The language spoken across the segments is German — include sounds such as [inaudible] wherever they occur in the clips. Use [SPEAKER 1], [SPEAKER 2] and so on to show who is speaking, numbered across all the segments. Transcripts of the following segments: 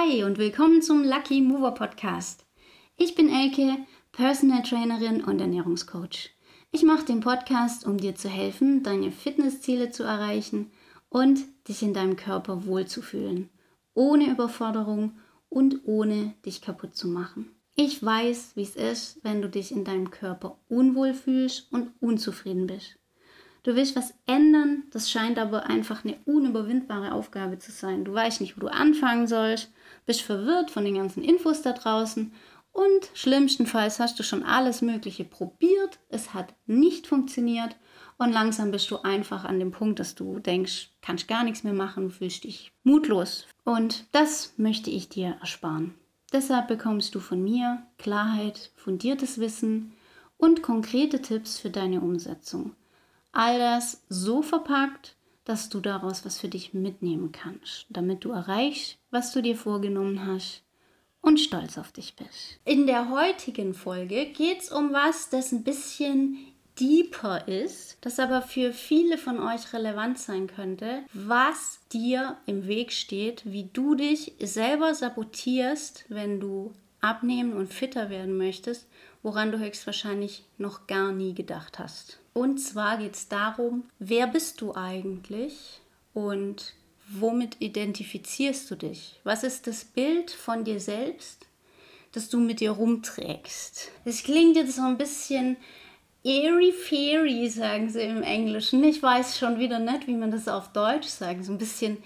[SPEAKER 1] Hi und willkommen zum Lucky Mover Podcast. Ich bin Elke, Personal Trainerin und Ernährungscoach. Ich mache den Podcast, um dir zu helfen, deine Fitnessziele zu erreichen und dich in deinem Körper wohlzufühlen, ohne Überforderung und ohne dich kaputt zu machen. Ich weiß, wie es ist, wenn du dich in deinem Körper unwohl fühlst und unzufrieden bist. Du willst was ändern, das scheint aber einfach eine unüberwindbare Aufgabe zu sein. Du weißt nicht, wo du anfangen sollst, bist verwirrt von den ganzen Infos da draußen und schlimmstenfalls hast du schon alles Mögliche probiert, es hat nicht funktioniert und langsam bist du einfach an dem Punkt, dass du denkst, kannst gar nichts mehr machen, du fühlst dich mutlos. Und das möchte ich dir ersparen. Deshalb bekommst du von mir Klarheit, fundiertes Wissen und konkrete Tipps für deine Umsetzung. All das so verpackt, dass du daraus was für dich mitnehmen kannst, damit du erreichst, was du dir vorgenommen hast und stolz auf dich bist. In der heutigen Folge geht es um was, das ein bisschen deeper ist, das aber für viele von euch relevant sein könnte, was dir im Weg steht, wie du dich selber sabotierst, wenn du abnehmen und fitter werden möchtest, woran du höchstwahrscheinlich noch gar nie gedacht hast. Und zwar geht es darum, wer bist du eigentlich und womit identifizierst du dich? Was ist das Bild von dir selbst, das du mit dir rumträgst? Es klingt jetzt so ein bisschen airy fairy, sagen sie im Englischen. Ich weiß schon wieder nicht, wie man das auf Deutsch sagt. So ein bisschen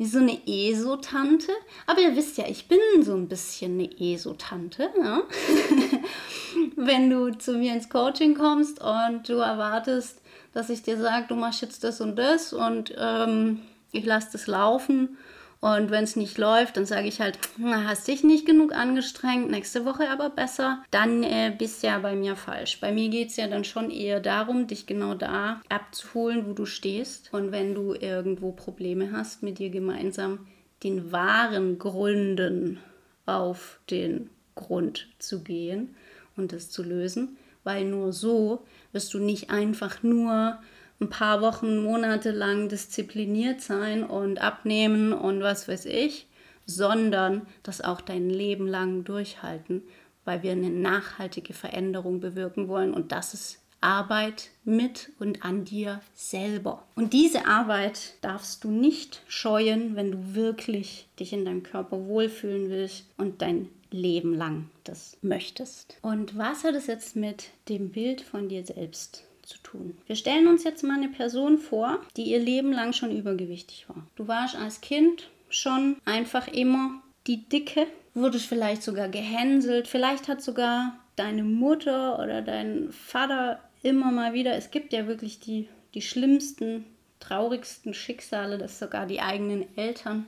[SPEAKER 1] wie so eine ESO-Tante. Aber ihr wisst ja, ich bin so ein bisschen eine ESO-Tante. [laughs] Wenn du zu mir ins Coaching kommst und du erwartest, dass ich dir sage, du machst jetzt das und das und ähm, ich lasse das laufen und wenn es nicht läuft, dann sage ich halt, hast dich nicht genug angestrengt, nächste Woche aber besser. Dann äh, bist du ja bei mir falsch. Bei mir geht es ja dann schon eher darum, dich genau da abzuholen, wo du stehst. Und wenn du irgendwo Probleme hast, mit dir gemeinsam den wahren Gründen auf den Grund zu gehen und das zu lösen. Weil nur so wirst du nicht einfach nur ein paar Wochen, Monate lang diszipliniert sein und abnehmen und was weiß ich, sondern das auch dein Leben lang durchhalten, weil wir eine nachhaltige Veränderung bewirken wollen und das ist Arbeit mit und an dir selber. Und diese Arbeit darfst du nicht scheuen, wenn du wirklich dich in deinem Körper wohlfühlen willst und dein Leben lang das möchtest. Und was hat es jetzt mit dem Bild von dir selbst zu tun. Wir stellen uns jetzt mal eine Person vor, die ihr Leben lang schon übergewichtig war. Du warst als Kind schon einfach immer die Dicke, wurdest vielleicht sogar gehänselt, vielleicht hat sogar deine Mutter oder dein Vater immer mal wieder, es gibt ja wirklich die, die schlimmsten, traurigsten Schicksale, dass sogar die eigenen Eltern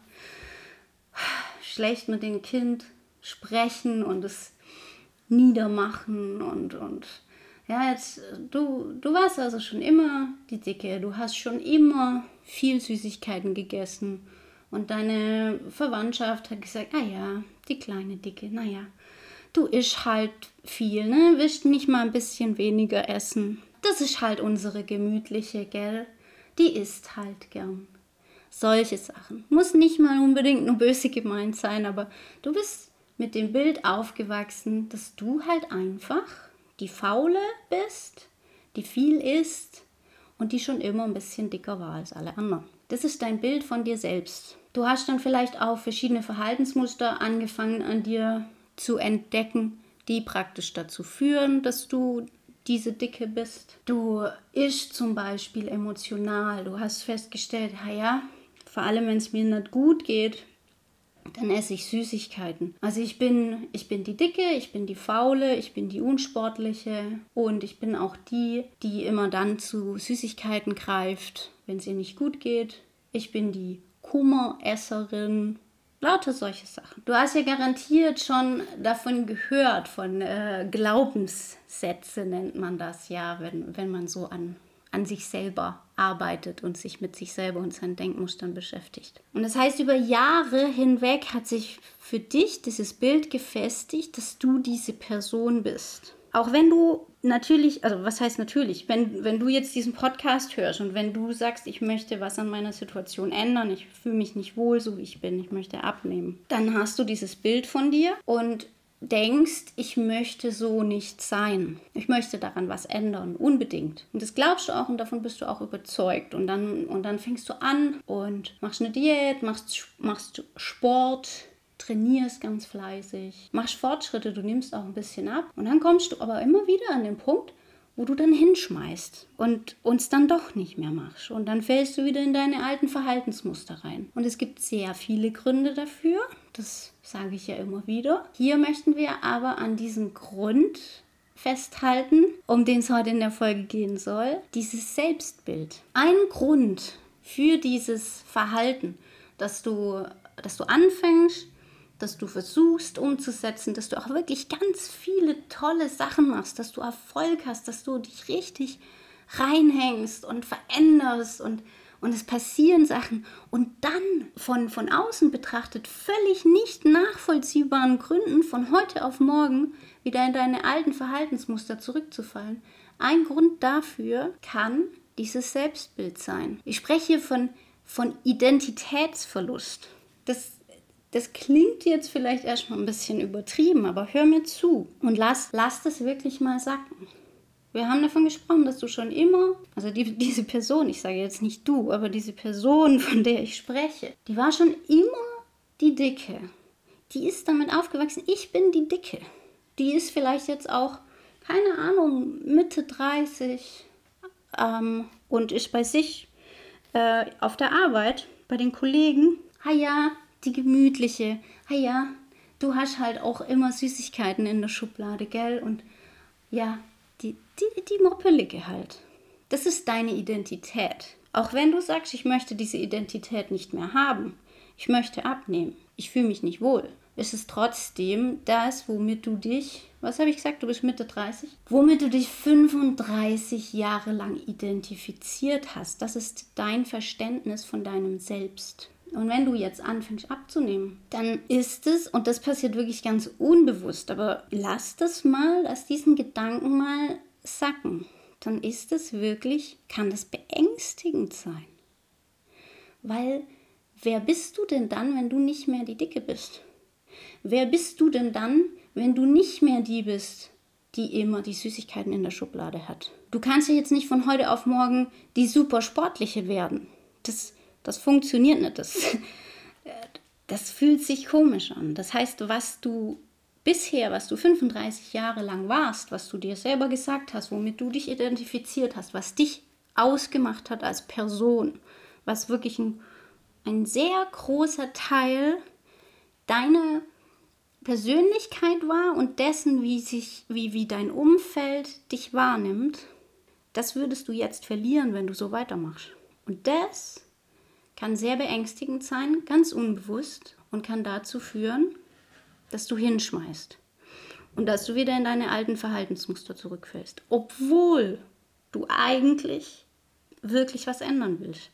[SPEAKER 1] schlecht mit dem Kind sprechen und es niedermachen und, und ja, jetzt, du, du warst also schon immer die Dicke, du hast schon immer viel Süßigkeiten gegessen und deine Verwandtschaft hat gesagt, ah ja, die kleine Dicke, naja, du isch halt viel, ne, willst nicht mal ein bisschen weniger essen. Das ist halt unsere gemütliche, gell? Die isst halt gern. Solche Sachen. Muss nicht mal unbedingt nur böse gemeint sein, aber du bist mit dem Bild aufgewachsen, dass du halt einfach die faule bist, die viel isst und die schon immer ein bisschen dicker war als alle anderen. Das ist dein Bild von dir selbst. Du hast dann vielleicht auch verschiedene Verhaltensmuster angefangen an dir zu entdecken, die praktisch dazu führen, dass du diese Dicke bist. Du ischst zum Beispiel emotional. Du hast festgestellt, ja, vor allem wenn es mir nicht gut geht, dann esse ich Süßigkeiten. Also ich bin, ich bin die Dicke, ich bin die Faule, ich bin die Unsportliche und ich bin auch die, die immer dann zu Süßigkeiten greift, wenn es ihr nicht gut geht. Ich bin die Kummeresserin. Lauter solche Sachen. Du hast ja garantiert schon davon gehört, von äh, Glaubenssätze nennt man das ja, wenn, wenn man so an an sich selber arbeitet und sich mit sich selber und seinen Denkmustern beschäftigt. Und das heißt, über Jahre hinweg hat sich für dich dieses Bild gefestigt, dass du diese Person bist. Auch wenn du natürlich, also was heißt natürlich, wenn, wenn du jetzt diesen Podcast hörst und wenn du sagst, ich möchte was an meiner Situation ändern, ich fühle mich nicht wohl, so wie ich bin, ich möchte abnehmen, dann hast du dieses Bild von dir und denkst, ich möchte so nicht sein. Ich möchte daran was ändern, unbedingt. Und das glaubst du auch und davon bist du auch überzeugt. Und dann, und dann fängst du an und machst eine Diät, machst, machst Sport, trainierst ganz fleißig, machst Fortschritte, du nimmst auch ein bisschen ab. Und dann kommst du aber immer wieder an den Punkt, wo du dann hinschmeißt und uns dann doch nicht mehr machst. Und dann fällst du wieder in deine alten Verhaltensmuster rein. Und es gibt sehr viele Gründe dafür. Das sage ich ja immer wieder. Hier möchten wir aber an diesem Grund festhalten, um den es heute in der Folge gehen soll, dieses Selbstbild. Ein Grund für dieses Verhalten, dass du, dass du anfängst, dass du versuchst umzusetzen, dass du auch wirklich ganz viele tolle Sachen machst, dass du Erfolg hast, dass du dich richtig reinhängst und veränderst und, und es passieren Sachen und dann von, von außen betrachtet völlig nicht nachvollziehbaren Gründen von heute auf morgen wieder in deine alten Verhaltensmuster zurückzufallen. Ein Grund dafür kann dieses Selbstbild sein. Ich spreche hier von, von Identitätsverlust. Das das klingt jetzt vielleicht erstmal ein bisschen übertrieben, aber hör mir zu und lass, lass das wirklich mal sacken. Wir haben davon gesprochen, dass du schon immer, also die, [laughs] diese Person, ich sage jetzt nicht du, aber diese Person, von der ich spreche, die war schon immer die Dicke. Die ist damit aufgewachsen, ich bin die Dicke. Die ist vielleicht jetzt auch, keine Ahnung, Mitte 30 ähm, und ist bei sich äh, auf der Arbeit, bei den Kollegen. Ah ja, die gemütliche. Ah ja, du hast halt auch immer Süßigkeiten in der Schublade, gell? Und ja, die, die, die Moppelige halt. Das ist deine Identität. Auch wenn du sagst, ich möchte diese Identität nicht mehr haben, ich möchte abnehmen, ich fühle mich nicht wohl, ist es trotzdem das, womit du dich, was habe ich gesagt, du bist Mitte 30, womit du dich 35 Jahre lang identifiziert hast. Das ist dein Verständnis von deinem Selbst. Und wenn du jetzt anfängst abzunehmen, dann ist es, und das passiert wirklich ganz unbewusst, aber lass das mal, lass diesen Gedanken mal sacken. Dann ist es wirklich, kann das beängstigend sein. Weil wer bist du denn dann, wenn du nicht mehr die Dicke bist? Wer bist du denn dann, wenn du nicht mehr die bist, die immer die Süßigkeiten in der Schublade hat? Du kannst ja jetzt nicht von heute auf morgen die super sportliche werden. Das das funktioniert nicht. Das, das fühlt sich komisch an. Das heißt, was du bisher, was du 35 Jahre lang warst, was du dir selber gesagt hast, womit du dich identifiziert hast, was dich ausgemacht hat als Person, was wirklich ein, ein sehr großer Teil deiner Persönlichkeit war und dessen, wie, sich, wie, wie dein Umfeld dich wahrnimmt, das würdest du jetzt verlieren, wenn du so weitermachst. Und das kann sehr beängstigend sein, ganz unbewusst und kann dazu führen, dass du hinschmeißt und dass du wieder in deine alten Verhaltensmuster zurückfällst, obwohl du eigentlich wirklich was ändern willst.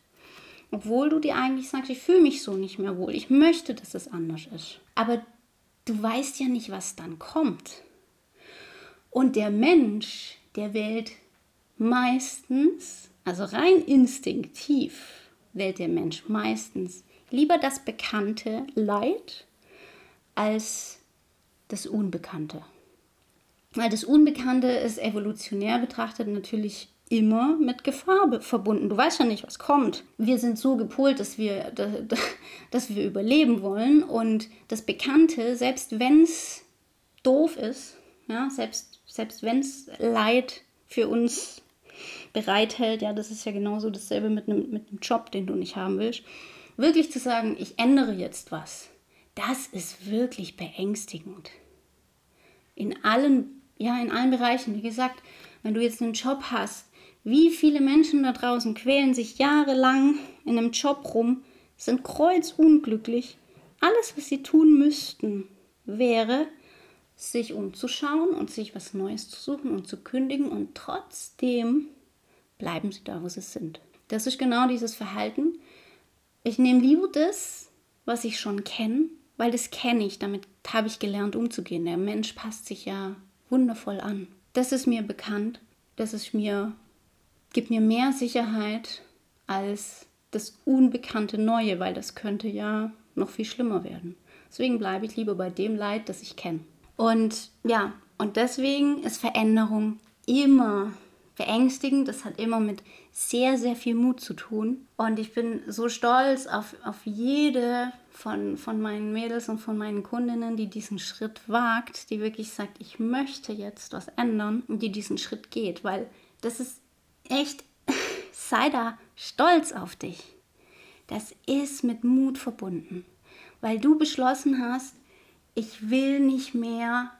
[SPEAKER 1] Obwohl du dir eigentlich sagst, ich fühle mich so nicht mehr wohl, ich möchte, dass es anders ist. Aber du weißt ja nicht, was dann kommt. Und der Mensch, der wählt meistens, also rein instinktiv, wählt der Mensch meistens lieber das bekannte Leid als das Unbekannte. Weil das Unbekannte ist evolutionär betrachtet natürlich immer mit Gefahr verbunden. Du weißt ja nicht, was kommt. Wir sind so gepolt, dass wir, [laughs] dass wir überleben wollen und das Bekannte, selbst wenn es doof ist, ja, selbst, selbst wenn es Leid für uns bereithält, ja, das ist ja genauso dasselbe mit einem, mit einem Job, den du nicht haben willst, wirklich zu sagen, ich ändere jetzt was, das ist wirklich beängstigend. In allen, ja, in allen Bereichen. Wie gesagt, wenn du jetzt einen Job hast, wie viele Menschen da draußen quälen sich jahrelang in einem Job rum, sind kreuzunglücklich. Alles, was sie tun müssten, wäre, sich umzuschauen und sich was Neues zu suchen und zu kündigen und trotzdem bleiben sie da, wo sie sind. Das ist genau dieses Verhalten. Ich nehme lieber das, was ich schon kenne, weil das kenne ich, damit habe ich gelernt umzugehen. Der Mensch passt sich ja wundervoll an. das ist mir bekannt, das ist mir, gibt mir mehr Sicherheit als das unbekannte Neue, weil das könnte ja noch viel schlimmer werden. Deswegen bleibe ich lieber bei dem Leid, das ich kenne. Und ja, und deswegen ist Veränderung immer beängstigend. Das hat immer mit sehr, sehr viel Mut zu tun. Und ich bin so stolz auf, auf jede von, von meinen Mädels und von meinen Kundinnen, die diesen Schritt wagt, die wirklich sagt, ich möchte jetzt was ändern und die diesen Schritt geht. Weil das ist echt, [laughs] sei da stolz auf dich. Das ist mit Mut verbunden. Weil du beschlossen hast, ich will nicht mehr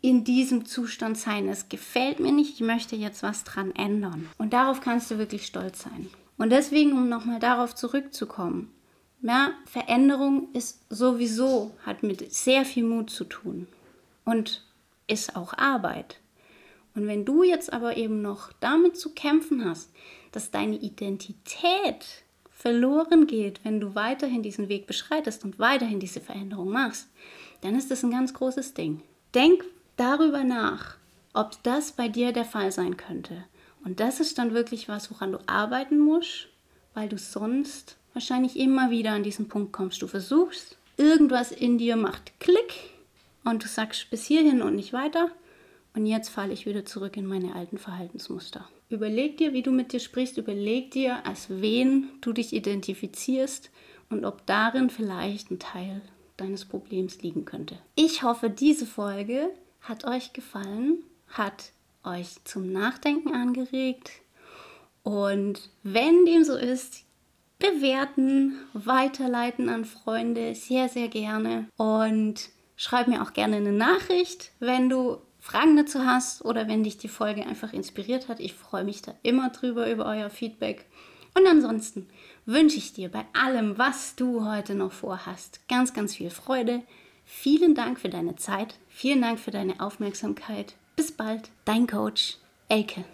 [SPEAKER 1] in diesem Zustand sein. Es gefällt mir nicht, ich möchte jetzt was dran ändern. Und darauf kannst du wirklich stolz sein. Und deswegen, um nochmal darauf zurückzukommen, ja, Veränderung ist sowieso, hat mit sehr viel Mut zu tun und ist auch Arbeit. Und wenn du jetzt aber eben noch damit zu kämpfen hast, dass deine Identität verloren geht, wenn du weiterhin diesen Weg beschreitest und weiterhin diese Veränderung machst, dann ist das ein ganz großes Ding. Denk darüber nach, ob das bei dir der Fall sein könnte. Und das ist dann wirklich was, woran du arbeiten musst, weil du sonst wahrscheinlich immer wieder an diesen Punkt kommst. Du versuchst, irgendwas in dir macht Klick und du sagst bis hierhin und nicht weiter. Und jetzt falle ich wieder zurück in meine alten Verhaltensmuster. Überleg dir, wie du mit dir sprichst. Überleg dir, als wen du dich identifizierst und ob darin vielleicht ein Teil deines Problems liegen könnte. Ich hoffe, diese Folge hat euch gefallen, hat euch zum Nachdenken angeregt. Und wenn dem so ist, bewerten, weiterleiten an Freunde, sehr, sehr gerne. Und schreib mir auch gerne eine Nachricht, wenn du Fragen dazu hast oder wenn dich die Folge einfach inspiriert hat. Ich freue mich da immer drüber über euer Feedback. Und ansonsten wünsche ich dir bei allem, was du heute noch vorhast, ganz, ganz viel Freude. Vielen Dank für deine Zeit. Vielen Dank für deine Aufmerksamkeit. Bis bald, dein Coach Elke.